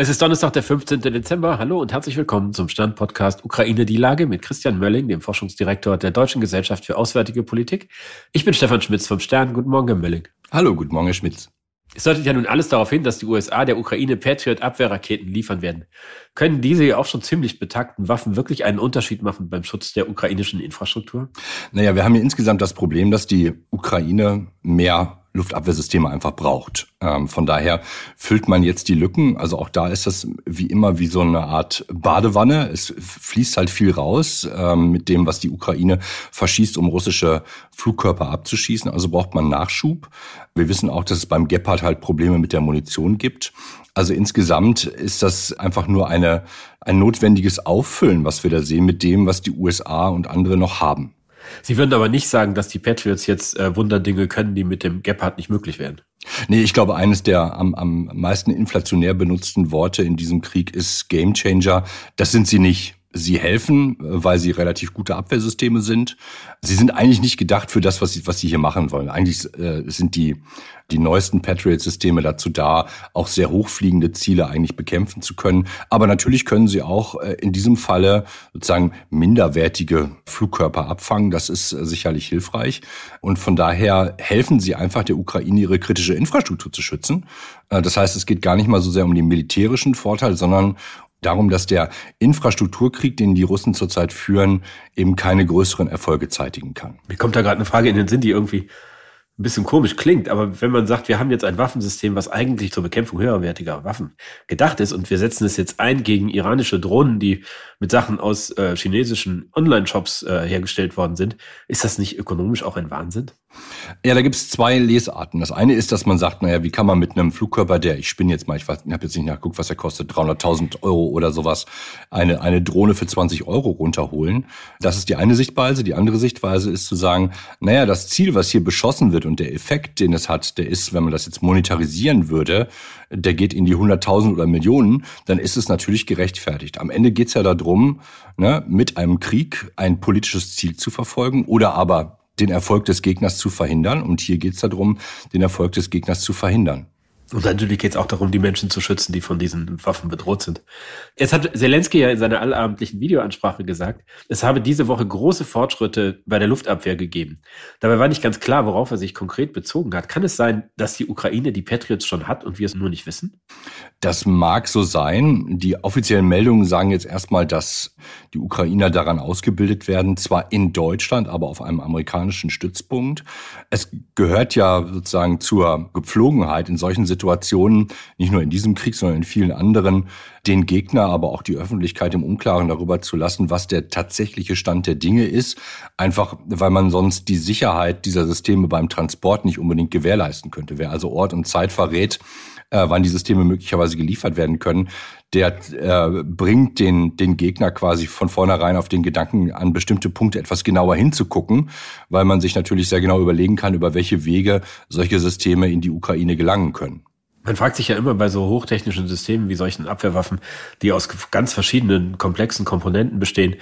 Es ist Donnerstag, der 15. Dezember. Hallo und herzlich willkommen zum Stand-Podcast Ukraine die Lage mit Christian Mölling, dem Forschungsdirektor der Deutschen Gesellschaft für Auswärtige Politik. Ich bin Stefan Schmitz vom Stern. Guten Morgen, Herr Mölling. Hallo, guten Morgen, Herr Schmitz. Es deutet ja nun alles darauf hin, dass die USA der Ukraine Patriot-Abwehrraketen liefern werden. Können diese ja auch schon ziemlich betakten Waffen wirklich einen Unterschied machen beim Schutz der ukrainischen Infrastruktur? Naja, wir haben hier insgesamt das Problem, dass die Ukraine mehr Luftabwehrsysteme einfach braucht. Ähm, von daher füllt man jetzt die Lücken. Also auch da ist das wie immer wie so eine Art Badewanne. Es fließt halt viel raus ähm, mit dem, was die Ukraine verschießt, um russische Flugkörper abzuschießen. Also braucht man Nachschub. Wir wissen auch, dass es beim Gepard halt Probleme mit der Munition gibt. Also insgesamt ist das einfach nur eine, ein notwendiges Auffüllen, was wir da sehen mit dem, was die USA und andere noch haben. Sie würden aber nicht sagen, dass die Patriots jetzt äh, Wunderdinge können, die mit dem Gepard nicht möglich wären. Nee, ich glaube, eines der am, am meisten inflationär benutzten Worte in diesem Krieg ist Gamechanger. Das sind sie nicht. Sie helfen, weil sie relativ gute Abwehrsysteme sind. Sie sind eigentlich nicht gedacht für das, was sie, was sie hier machen wollen. Eigentlich äh, sind die, die neuesten Patriot-Systeme dazu da, auch sehr hochfliegende Ziele eigentlich bekämpfen zu können. Aber natürlich können sie auch äh, in diesem Falle sozusagen minderwertige Flugkörper abfangen. Das ist äh, sicherlich hilfreich. Und von daher helfen sie einfach der Ukraine, ihre kritische Infrastruktur zu schützen. Äh, das heißt, es geht gar nicht mal so sehr um den militärischen Vorteil, sondern darum, dass der Infrastrukturkrieg, den die Russen zurzeit führen, eben keine größeren Erfolge zeitigen kann. Mir kommt da gerade eine Frage in den Sinn, die irgendwie ein bisschen komisch klingt, aber wenn man sagt, wir haben jetzt ein Waffensystem, was eigentlich zur Bekämpfung höherwertiger Waffen gedacht ist und wir setzen es jetzt ein gegen iranische Drohnen, die mit Sachen aus äh, chinesischen Online-Shops äh, hergestellt worden sind, ist das nicht ökonomisch auch ein Wahnsinn? Ja, da gibt es zwei Lesarten. Das eine ist, dass man sagt, naja, wie kann man mit einem Flugkörper, der, ich spinne jetzt mal, ich, ich habe jetzt nicht nachgeguckt, was er kostet, 300.000 Euro oder sowas, eine, eine Drohne für 20 Euro runterholen. Das ist die eine Sichtweise. Die andere Sichtweise ist zu sagen, naja, das Ziel, was hier beschossen wird und der Effekt, den es hat, der ist, wenn man das jetzt monetarisieren würde, der geht in die 100.000 oder Millionen, dann ist es natürlich gerechtfertigt. Am Ende geht es ja darum, ne, mit einem Krieg ein politisches Ziel zu verfolgen oder aber den Erfolg des Gegners zu verhindern. Und hier geht es darum, den Erfolg des Gegners zu verhindern. Und natürlich geht es auch darum, die Menschen zu schützen, die von diesen Waffen bedroht sind. Jetzt hat Zelensky ja in seiner allabendlichen Videoansprache gesagt, es habe diese Woche große Fortschritte bei der Luftabwehr gegeben. Dabei war nicht ganz klar, worauf er sich konkret bezogen hat. Kann es sein, dass die Ukraine die Patriots schon hat und wir es nur nicht wissen? Das mag so sein. Die offiziellen Meldungen sagen jetzt erstmal, dass die Ukrainer daran ausgebildet werden, zwar in Deutschland, aber auf einem amerikanischen Stützpunkt. Es gehört ja sozusagen zur Gepflogenheit in solchen Situationen, Situationen, nicht nur in diesem Krieg, sondern in vielen anderen, den Gegner, aber auch die Öffentlichkeit im Unklaren darüber zu lassen, was der tatsächliche Stand der Dinge ist. Einfach, weil man sonst die Sicherheit dieser Systeme beim Transport nicht unbedingt gewährleisten könnte. Wer also Ort und Zeit verrät, äh, wann die Systeme möglicherweise geliefert werden können, der äh, bringt den, den Gegner quasi von vornherein auf den Gedanken, an bestimmte Punkte etwas genauer hinzugucken, weil man sich natürlich sehr genau überlegen kann, über welche Wege solche Systeme in die Ukraine gelangen können. Man fragt sich ja immer bei so hochtechnischen Systemen wie solchen Abwehrwaffen, die aus ganz verschiedenen komplexen Komponenten bestehen,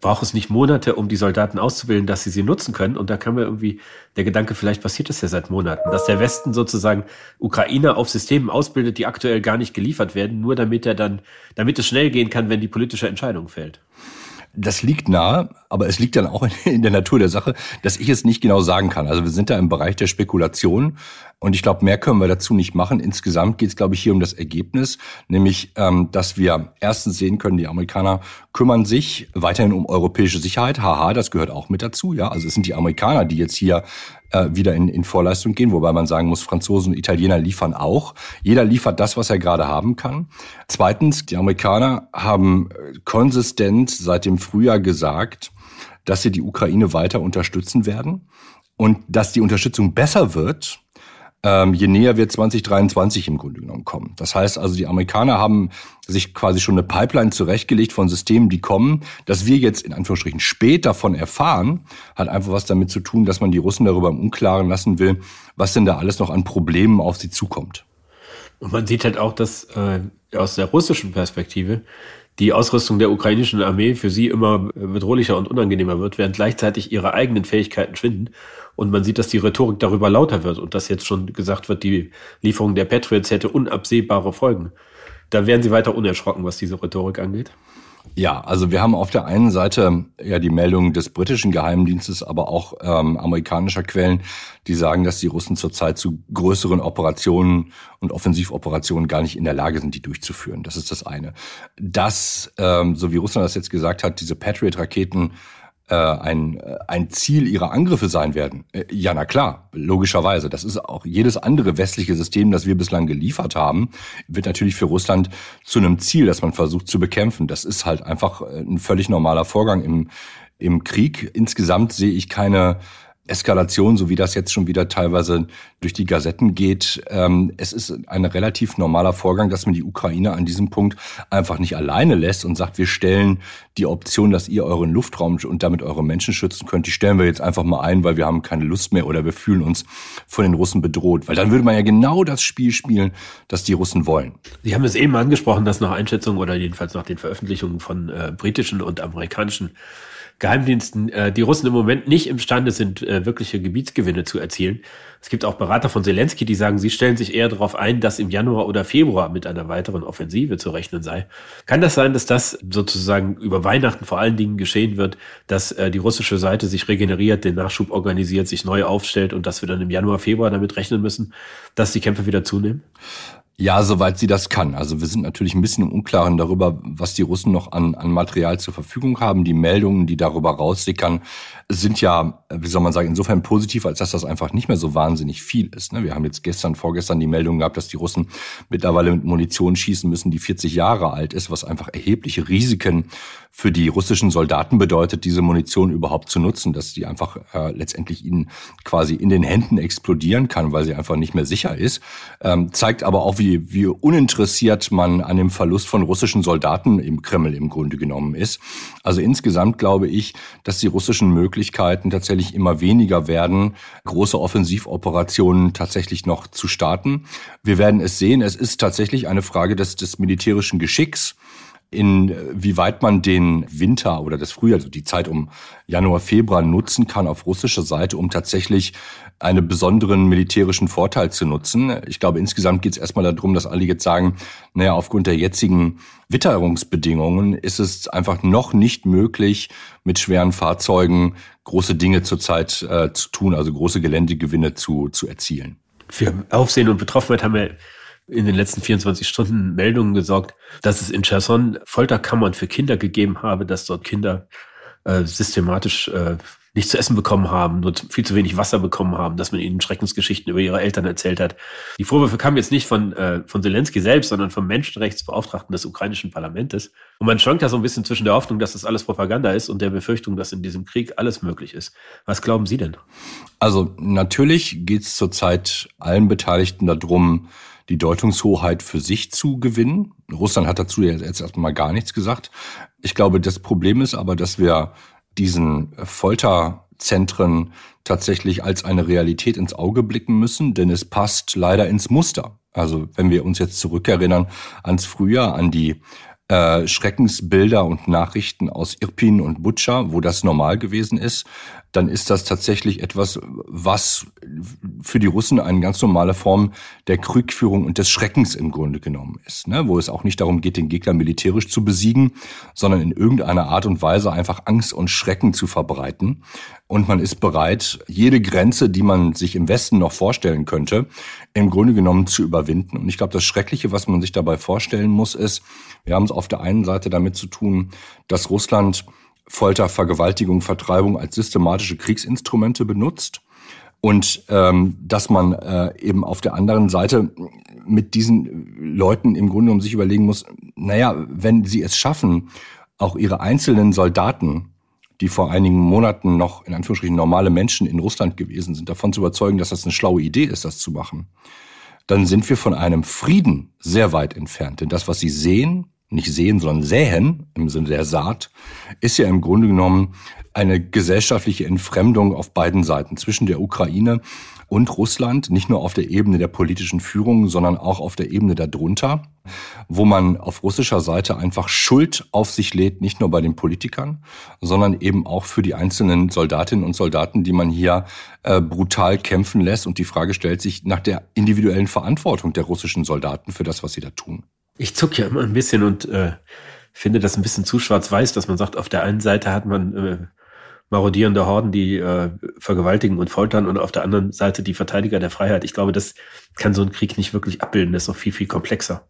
braucht es nicht Monate, um die Soldaten auszubilden, dass sie sie nutzen können. Und da kam mir irgendwie der Gedanke, vielleicht passiert das ja seit Monaten, dass der Westen sozusagen Ukrainer auf Systemen ausbildet, die aktuell gar nicht geliefert werden, nur damit er dann, damit es schnell gehen kann, wenn die politische Entscheidung fällt. Das liegt nahe, aber es liegt dann auch in der Natur der Sache, dass ich es nicht genau sagen kann. Also wir sind da im Bereich der Spekulation und ich glaube, mehr können wir dazu nicht machen. Insgesamt geht es, glaube ich, hier um das Ergebnis, nämlich, ähm, dass wir erstens sehen können, die Amerikaner kümmern sich weiterhin um europäische Sicherheit. Haha, das gehört auch mit dazu. Ja, also es sind die Amerikaner, die jetzt hier äh, wieder in, in Vorleistung gehen, wobei man sagen muss, Franzosen und Italiener liefern auch. Jeder liefert das, was er gerade haben kann. Zweitens, die Amerikaner haben äh, konsistent seit dem Frühjahr gesagt, dass sie die Ukraine weiter unterstützen werden und dass die Unterstützung besser wird, ähm, je näher wir 2023 im Grunde genommen kommen. Das heißt also, die Amerikaner haben sich quasi schon eine Pipeline zurechtgelegt von Systemen, die kommen. Dass wir jetzt in Anführungsstrichen spät davon erfahren, hat einfach was damit zu tun, dass man die Russen darüber im Unklaren lassen will, was denn da alles noch an Problemen auf sie zukommt. Und man sieht halt auch, dass äh, aus der russischen Perspektive die Ausrüstung der ukrainischen Armee für sie immer bedrohlicher und unangenehmer wird, während gleichzeitig ihre eigenen Fähigkeiten schwinden. Und man sieht, dass die Rhetorik darüber lauter wird und dass jetzt schon gesagt wird, die Lieferung der Patriots hätte unabsehbare Folgen. da werden Sie weiter unerschrocken, was diese Rhetorik angeht? Ja, also wir haben auf der einen Seite ja die Meldung des britischen Geheimdienstes, aber auch ähm, amerikanischer Quellen, die sagen, dass die Russen zurzeit zu größeren Operationen und Offensivoperationen gar nicht in der Lage sind, die durchzuführen. Das ist das eine. Dass, ähm, so wie Russland das jetzt gesagt hat, diese Patriot-Raketen äh, ein, äh, ein Ziel ihrer Angriffe sein werden. Äh, ja, na klar, logischerweise. Das ist auch jedes andere westliche System, das wir bislang geliefert haben, wird natürlich für Russland zu einem Ziel, das man versucht zu bekämpfen. Das ist halt einfach ein völlig normaler Vorgang im, im Krieg. Insgesamt sehe ich keine Eskalation, so wie das jetzt schon wieder teilweise durch die Gazetten geht. Ähm, es ist ein relativ normaler Vorgang, dass man die Ukraine an diesem Punkt einfach nicht alleine lässt und sagt, wir stellen die Option, dass ihr euren Luftraum und damit eure Menschen schützen könnt, die stellen wir jetzt einfach mal ein, weil wir haben keine Lust mehr oder wir fühlen uns von den Russen bedroht. Weil dann würde man ja genau das Spiel spielen, das die Russen wollen. Sie haben es eben angesprochen, dass nach Einschätzung oder jedenfalls nach den Veröffentlichungen von äh, britischen und amerikanischen Geheimdiensten äh, die Russen im Moment nicht imstande sind, äh, wirkliche Gebietsgewinne zu erzielen. Es gibt auch Berater von Zelensky, die sagen, sie stellen sich eher darauf ein, dass im Januar oder Februar mit einer weiteren Offensive zu rechnen sei. Kann das sein, dass das sozusagen über Weihnachten vor allen Dingen geschehen wird, dass äh, die russische Seite sich regeneriert, den Nachschub organisiert, sich neu aufstellt und dass wir dann im Januar, Februar damit rechnen müssen, dass die Kämpfe wieder zunehmen? Ja, soweit sie das kann. Also wir sind natürlich ein bisschen im Unklaren darüber, was die Russen noch an, an Material zur Verfügung haben. Die Meldungen, die darüber raussickern, sind ja, wie soll man sagen, insofern positiv, als dass das einfach nicht mehr so wahnsinnig viel ist. Ne? Wir haben jetzt gestern, vorgestern die Meldung gehabt, dass die Russen mittlerweile mit Munition schießen müssen, die 40 Jahre alt ist, was einfach erhebliche Risiken für die russischen Soldaten bedeutet, diese Munition überhaupt zu nutzen, dass die einfach äh, letztendlich ihnen quasi in den Händen explodieren kann, weil sie einfach nicht mehr sicher ist. Ähm, zeigt aber auch, wie, wie uninteressiert man an dem Verlust von russischen Soldaten im Kreml im Grunde genommen ist. Also insgesamt glaube ich, dass die russischen Möglichkeiten tatsächlich immer weniger werden, große Offensivoperationen tatsächlich noch zu starten. Wir werden es sehen. Es ist tatsächlich eine Frage des, des militärischen Geschicks inwieweit man den Winter oder das Frühjahr, also die Zeit um Januar, Februar nutzen kann auf russischer Seite, um tatsächlich einen besonderen militärischen Vorteil zu nutzen. Ich glaube, insgesamt geht es erstmal darum, dass alle jetzt sagen, naja, aufgrund der jetzigen Witterungsbedingungen ist es einfach noch nicht möglich, mit schweren Fahrzeugen große Dinge zurzeit äh, zu tun, also große Geländegewinne zu, zu erzielen. Für Aufsehen und Betroffenheit haben wir in den letzten 24 Stunden Meldungen gesorgt, dass es in Cherson Folterkammern für Kinder gegeben habe, dass dort Kinder äh, systematisch äh, nichts zu essen bekommen haben, nur viel zu wenig Wasser bekommen haben, dass man ihnen Schreckensgeschichten über ihre Eltern erzählt hat. Die Vorwürfe kamen jetzt nicht von, äh, von Zelensky selbst, sondern vom Menschenrechtsbeauftragten des ukrainischen Parlamentes. Und man schwankt da so ein bisschen zwischen der Hoffnung, dass das alles Propaganda ist und der Befürchtung, dass in diesem Krieg alles möglich ist. Was glauben Sie denn? Also natürlich geht es zurzeit allen Beteiligten darum, die Deutungshoheit für sich zu gewinnen. Russland hat dazu jetzt erstmal gar nichts gesagt. Ich glaube, das Problem ist aber, dass wir diesen Folterzentren tatsächlich als eine Realität ins Auge blicken müssen, denn es passt leider ins Muster. Also wenn wir uns jetzt zurückerinnern ans Frühjahr, an die äh, Schreckensbilder und Nachrichten aus Irpin und Butscha, wo das normal gewesen ist, dann ist das tatsächlich etwas, was für die Russen eine ganz normale Form der Kriegführung und des Schreckens im Grunde genommen ist, ne? wo es auch nicht darum geht, den Gegner militärisch zu besiegen, sondern in irgendeiner Art und Weise einfach Angst und Schrecken zu verbreiten. Und man ist bereit, jede Grenze, die man sich im Westen noch vorstellen könnte, im Grunde genommen zu überwinden. Und ich glaube, das Schreckliche, was man sich dabei vorstellen muss, ist, wir haben es auf der einen Seite damit zu tun, dass Russland Folter, Vergewaltigung, Vertreibung als systematische Kriegsinstrumente benutzt und ähm, dass man äh, eben auf der anderen Seite mit diesen Leuten im Grunde um sich überlegen muss, naja, wenn sie es schaffen, auch ihre einzelnen Soldaten, die vor einigen Monaten noch in Anführungsstrichen normale Menschen in Russland gewesen sind, davon zu überzeugen, dass das eine schlaue Idee ist, das zu machen, dann sind wir von einem Frieden sehr weit entfernt. Denn das, was sie sehen, nicht sehen, sondern säen im Sinne der Saat, ist ja im Grunde genommen eine gesellschaftliche Entfremdung auf beiden Seiten zwischen der Ukraine und Russland, nicht nur auf der Ebene der politischen Führung, sondern auch auf der Ebene darunter, wo man auf russischer Seite einfach Schuld auf sich lädt, nicht nur bei den Politikern, sondern eben auch für die einzelnen Soldatinnen und Soldaten, die man hier äh, brutal kämpfen lässt. Und die Frage stellt sich nach der individuellen Verantwortung der russischen Soldaten für das, was sie da tun. Ich zuck ja immer ein bisschen und äh, finde das ein bisschen zu schwarz-weiß, dass man sagt, auf der einen Seite hat man äh, marodierende Horden, die äh, vergewaltigen und foltern und auf der anderen Seite die Verteidiger der Freiheit. Ich glaube, das kann so ein Krieg nicht wirklich abbilden. Das ist noch viel, viel komplexer.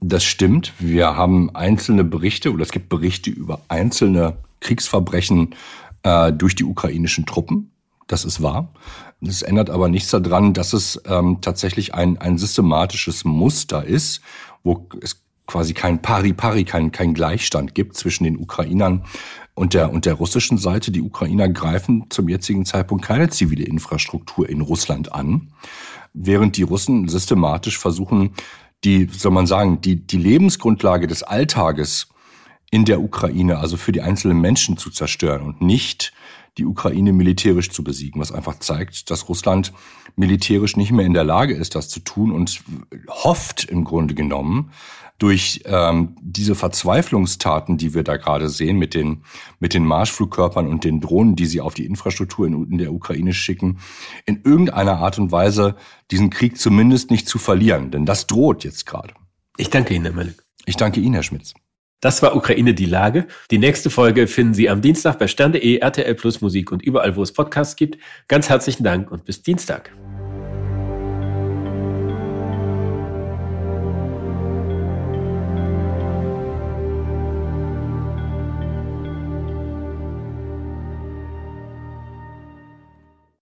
Das stimmt. Wir haben einzelne Berichte oder es gibt Berichte über einzelne Kriegsverbrechen äh, durch die ukrainischen Truppen. Das ist wahr. Das ändert aber nichts daran, dass es ähm, tatsächlich ein, ein systematisches Muster ist, wo es quasi kein Pari-Pari, kein, kein Gleichstand gibt zwischen den Ukrainern und der, und der russischen Seite. Die Ukrainer greifen zum jetzigen Zeitpunkt keine zivile Infrastruktur in Russland an, während die Russen systematisch versuchen, die, soll man sagen, die, die Lebensgrundlage des Alltages in der Ukraine, also für die einzelnen Menschen zu zerstören und nicht die Ukraine militärisch zu besiegen, was einfach zeigt, dass Russland militärisch nicht mehr in der Lage ist, das zu tun und hofft im Grunde genommen, durch ähm, diese Verzweiflungstaten, die wir da gerade sehen mit den, mit den Marschflugkörpern und den Drohnen, die sie auf die Infrastruktur in, in der Ukraine schicken, in irgendeiner Art und Weise diesen Krieg zumindest nicht zu verlieren. Denn das droht jetzt gerade. Ich danke Ihnen, Herr Malik. Ich danke Ihnen, Herr Schmitz. Das war Ukraine die Lage. Die nächste Folge finden Sie am Dienstag bei stern.de, RTL Plus Musik und überall, wo es Podcasts gibt. Ganz herzlichen Dank und bis Dienstag.